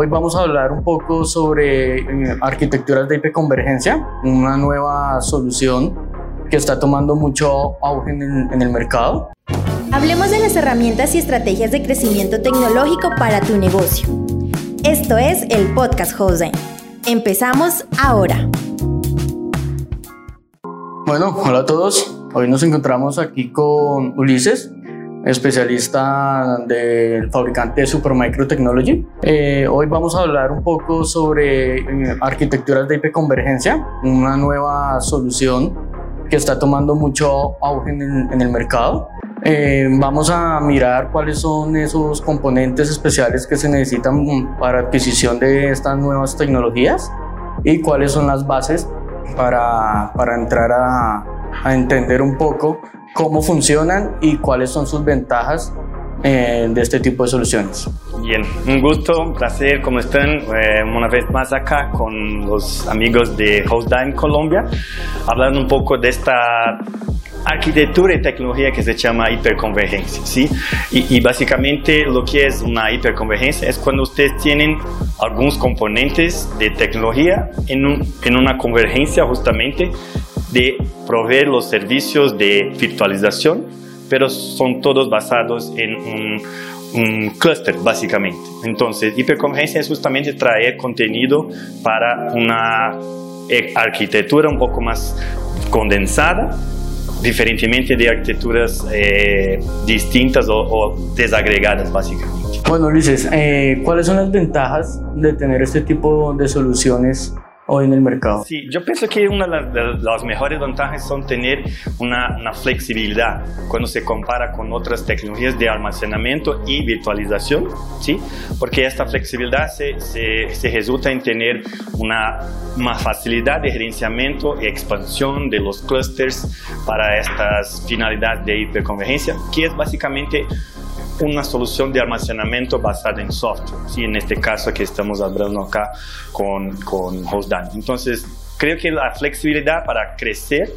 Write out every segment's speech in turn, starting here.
Hoy vamos a hablar un poco sobre eh, arquitecturas de hiperconvergencia, una nueva solución que está tomando mucho auge en el, en el mercado. Hablemos de las herramientas y estrategias de crecimiento tecnológico para tu negocio. Esto es el podcast Jose. Empezamos ahora. Bueno, hola a todos. Hoy nos encontramos aquí con Ulises, especialista del fabricante Supermicro Technology. Eh, hoy vamos a hablar un poco sobre eh, arquitecturas de hiperconvergencia, una nueva solución que está tomando mucho auge en el, en el mercado. Eh, vamos a mirar cuáles son esos componentes especiales que se necesitan para adquisición de estas nuevas tecnologías y cuáles son las bases para, para entrar a, a entender un poco cómo funcionan y cuáles son sus ventajas eh, de este tipo de soluciones. Bien, un gusto, un placer, ¿cómo están? Eh, una vez más acá con los amigos de HostDime Colombia, hablando un poco de esta arquitectura y tecnología que se llama hiperconvergencia, ¿sí? Y, y, básicamente lo que es una hiperconvergencia es cuando ustedes tienen algunos componentes de tecnología en, un, en una convergencia justamente de proveer los servicios de virtualización, pero son todos basados en un, un clúster, básicamente. Entonces, hiperconvergencia es justamente traer contenido para una arquitectura un poco más condensada, diferentemente de arquitecturas eh, distintas o, o, desagregadas, básicamente. Bueno, Ulises, eh, ¿cuáles son las ventajas de tener este tipo de soluciones hoy en el mercado? Sí, yo pienso que una de las mejores ventajas son tener una, una, flexibilidad cuando se compara con otras tecnologías de almacenamiento y virtualización, ¿sí? Porque esta flexibilidad se, se, se resulta en tener una, una facilidad de gerenciamiento y expansión de los clusters para estas finalidades de hiperconvergencia, que es básicamente una solución de almacenamiento basada en software, ¿sí? en este caso que estamos hablando acá con, con HostDime. Entonces, creo que la flexibilidad para crecer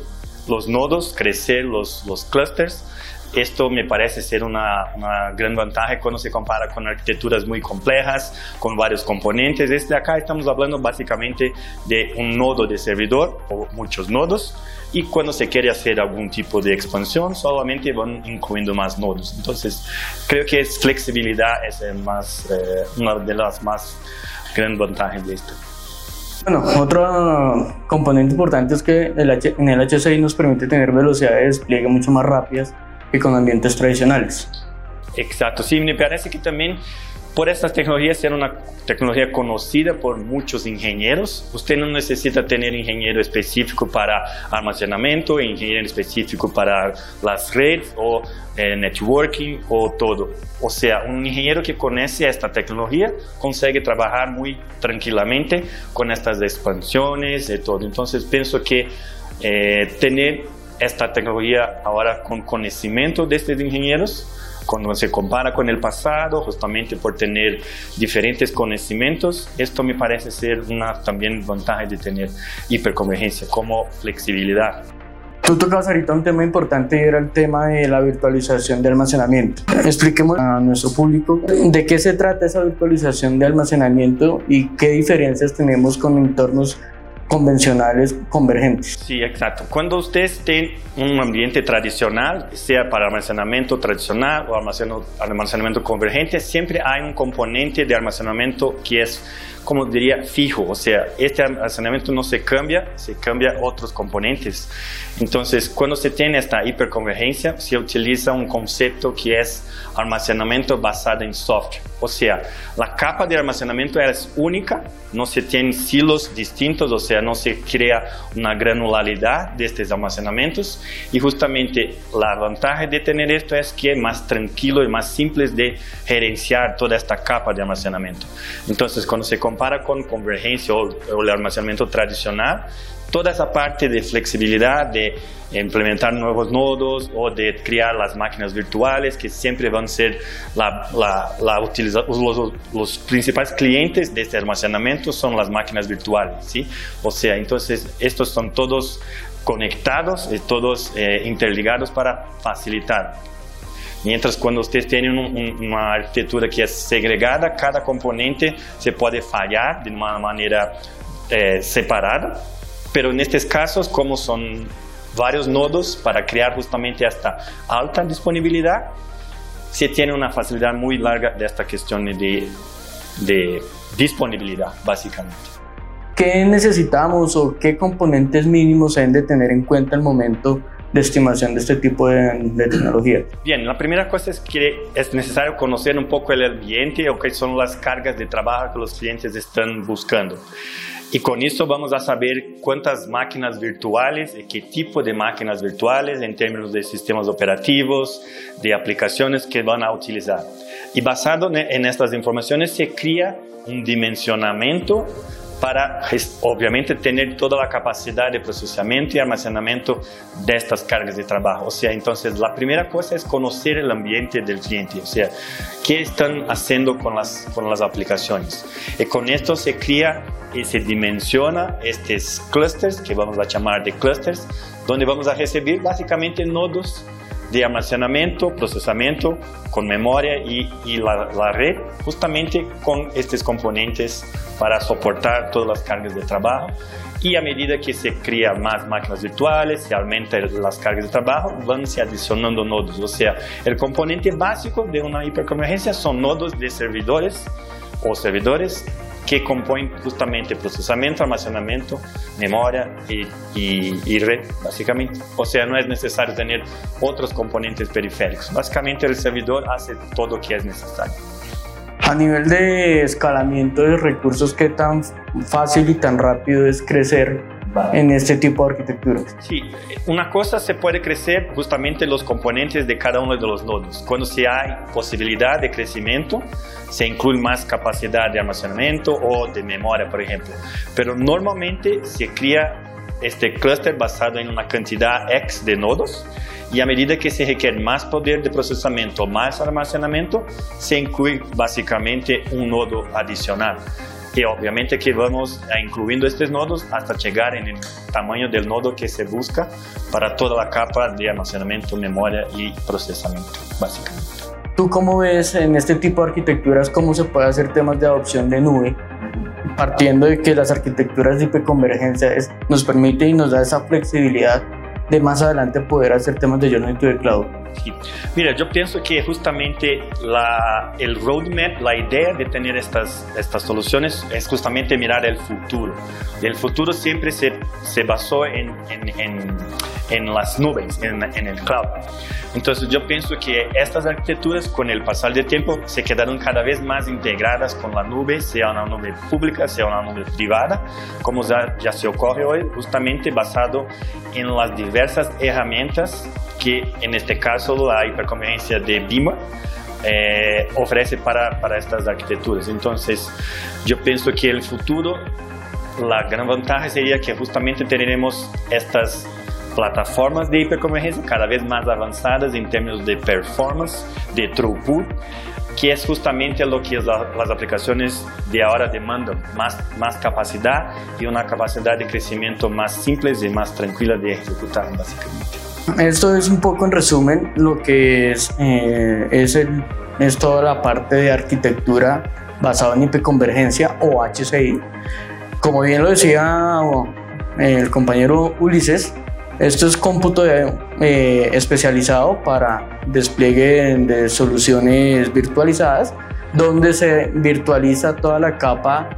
los nodos, crecer los, los clusters, esto me parece ser una, una, gran ventaja cuando se compara con arquitecturas muy complejas, con varios componentes. Desde acá estamos hablando básicamente de un nodo de servidor o muchos nodos y cuando se quiere hacer algún tipo de expansión solamente van incluyendo más nodos. Entonces creo que es flexibilidad es el más, eh, una de las más grandes ventajas de esto. Bueno, otro componente importante es que el H en el HCI nos permite tener velocidad de despliegue mucho más rápidas que con ambientes tradicionales. Exacto, sí, me parece que también por estas tecnologías ser una tecnología conocida por muchos ingenieros, usted no necesita tener ingeniero específico para almacenamiento, ingeniero específico para las redes o eh, networking o todo. O sea, un ingeniero que conoce esta tecnología consigue trabajar muy tranquilamente con estas expansiones y todo. Entonces pienso que eh, tener esta tecnología ahora con conocimiento de estos ingenieros cuando se compara con el pasado, justamente por tener diferentes conocimientos, esto me parece ser una también ventaja de tener hiperconvergencia como flexibilidad. Tú tocabas ahorita un tema importante era el tema de la virtualización de almacenamiento. Expliquemos a nuestro público de qué se trata esa virtualización de almacenamiento y qué diferencias tenemos con entornos convencionales convergentes. Sí, exacto. Cuando ustedes tienen un ambiente tradicional, sea para almacenamiento tradicional o almacenamiento convergente, siempre hay un componente de almacenamiento que es como diría, fijo, o sea, este almacenamiento no se cambia, se cambia otros componentes. Entonces, cuando se tiene esta hiperconvergencia, se utiliza un concepto que es almacenamiento basado en software. O sea, la capa de almacenamiento es única, no se tienen silos distintos, o sea, no se crea una granularidad de estos almacenamientos. Y justamente la ventaja de tener esto es que es más tranquilo y más simple de gerenciar toda esta capa de almacenamiento. Entonces, cuando se compara con convergencia o, o el almacenamiento tradicional, toda esa parte de flexibilidad, de implementar nuevos nodos o de crear las máquinas virtuales que siempre van a ser la, la, la utiliza, los, los, principales clientes de este almacenamiento son las máquinas virtuales, ¿sí? O sea, entonces estos son todos conectados y todos eh, interligados para facilitar Mientras cuando ustedes tienen una arquitectura que es segregada, cada componente se puede fallar de una manera eh, separada, pero en estos casos, como son varios nodos para crear justamente esta alta disponibilidad, se tiene una facilidad muy larga de esta cuestión de, disponibilidad, básicamente. ¿Qué necesitamos o qué componentes mínimos deben de tener en cuenta el momento de estimación de este tipo de, de, tecnología? Bien, la primera cosa es que es necesario conocer un poco el ambiente o qué son las cargas de trabajo que los clientes están buscando. Y con esto vamos a saber cuántas máquinas virtuales y qué tipo de máquinas virtuales en términos de sistemas operativos, de aplicaciones que van a utilizar. Y basado en estas informaciones se crea un dimensionamiento para, obviamente, tener toda la capacidad de procesamiento y almacenamiento de estas cargas de trabajo. O sea, entonces, la primera cosa es conocer el ambiente del cliente, o sea, qué están haciendo con las, con las aplicaciones. Y con esto se crea y se dimensiona estos clusters, que vamos a llamar de clusters, donde vamos a recibir básicamente nodos de almacenamiento, procesamiento con memoria y, y la, la, red justamente con estos componentes para soportar todas las cargas de trabajo. Y a medida que se crea más máquinas virtuales, se aumentan las cargas de trabajo, van se adicionando nodos. O sea, el componente básico de una hiperconvergencia son nodos de servidores o servidores que compõem justamente processamento, almacenamiento, memoria y, y, y, red, básicamente. O sea, no es necesario tener otros componentes periféricos. Básicamente el servidor hace todo lo que es necesario. A nivel de escalamiento de recursos, ¿qué tan fácil y tan rápido es crecer en este tipo de arquitectura? Sí, una cosa se puede crecer justamente los componentes de cada uno de los nodos. Cuando se hay posibilidad de crecimiento, se incluye más capacidad de almacenamiento o de memoria, por ejemplo. Pero normalmente se crea este clúster basado en una cantidad X de nodos y a medida que se requiere más poder de procesamiento, más almacenamiento, se incluye básicamente un nodo adicional. Y obviamente que vamos incluyendo estos nodos hasta llegar en el tamaño del nodo que se busca para toda la capa de almacenamiento, memoria y procesamiento, básicamente. ¿Tú cómo ves en este tipo de arquitecturas cómo se puede hacer temas de adopción de nube? Partiendo de que las arquitecturas de hiperconvergencia nos permiten y nos da esa flexibilidad de más adelante poder hacer temas de Journey to the Cloud. Sí. Mira, yo pienso que justamente la, el roadmap, la idea de tener estas, estas soluciones es justamente mirar el futuro. El futuro siempre se, se basó en, en, en, en las nubes, en, en, el cloud. Entonces yo pienso que estas arquitecturas con el pasar del tiempo se quedaron cada vez más integradas con la nube, sea una nube pública, sea una nube privada, como ya, ya se ocurre hoy, justamente basado en las diversas herramientas que en este caso la hiperconvergencia de BIMA eh, ofrece para, para estas arquitecturas. Entonces, yo pienso que el futuro, la gran ventaja sería que justamente tendremos estas plataformas de hiperconvergencia cada vez más avanzadas en términos de performance, de throughput, que es justamente lo que las aplicaciones de ahora demandan, más, más capacidad y una capacidad de crecimiento más simple y más tranquila de ejecutar, básicamente. Esto es un poco en resumen lo que es, eh, es, el, es toda la parte de arquitectura basada en hiperconvergencia o HCI. Como bien lo decía el compañero Ulises, esto es cómputo eh, especializado para despliegue de soluciones virtualizadas, donde se virtualiza toda la capa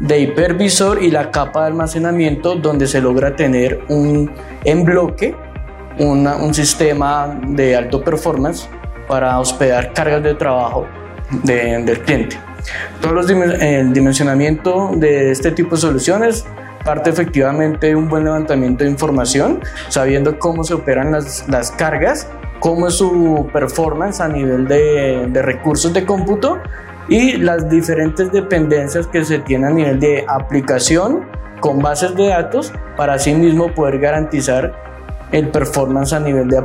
de hipervisor y la capa de almacenamiento, donde se logra tener un en bloque un sistema de alto performance para hospedar cargas de trabajo del cliente. Todos los el dimensionamiento de este tipo de soluciones parte efectivamente de un buen levantamiento de información, sabiendo cómo se operan las, las cargas, cómo es su performance a nivel de, de recursos de cómputo y las diferentes dependencias que se tienen a nivel de aplicación con bases de datos para así mismo poder garantizar el performance a nivel de,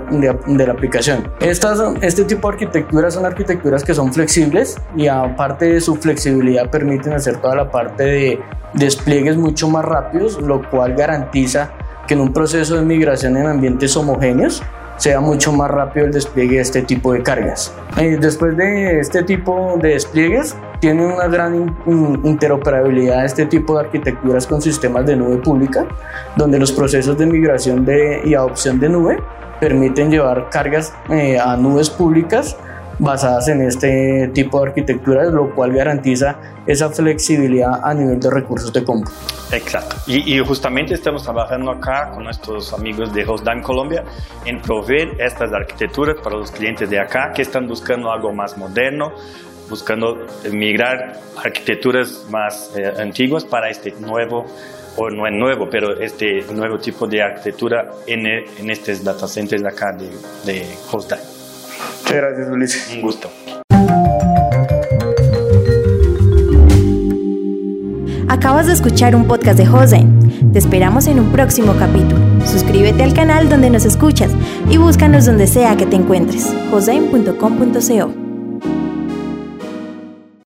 de, la aplicación. Estas, este tipo de arquitecturas son arquitecturas que son flexibles y aparte de su flexibilidad permiten hacer toda la parte de despliegues mucho más rápidos, lo cual garantiza que en un proceso de migración en ambientes homogéneos sea mucho más rápido el despliegue de este tipo de cargas. Eh, después de este tipo de despliegues, tiene una gran interoperabilidad este tipo de arquitecturas con sistemas de nube pública, donde los procesos de migración de, y adopción de nube permiten llevar cargas eh, a nubes públicas basadas en este tipo de arquitectura, lo cual garantiza esa flexibilidad a nivel de recursos de compra. Exacto. Y, justamente estamos trabajando acá con nuestros amigos de Hostdan Colombia en proveer estas arquitecturas para los clientes de acá que están buscando algo más moderno, buscando migrar arquitecturas más eh, antiguas para este nuevo o no es nuevo, pero este nuevo tipo de arquitectura en, estos data centers acá de, de Muchas gracias, Ulises. Un gusto. Acabas de escuchar un podcast de Jose. Te esperamos en un próximo capítulo. Suscríbete al canal donde nos escuchas y búscanos donde sea que te encuentres. josein.com.co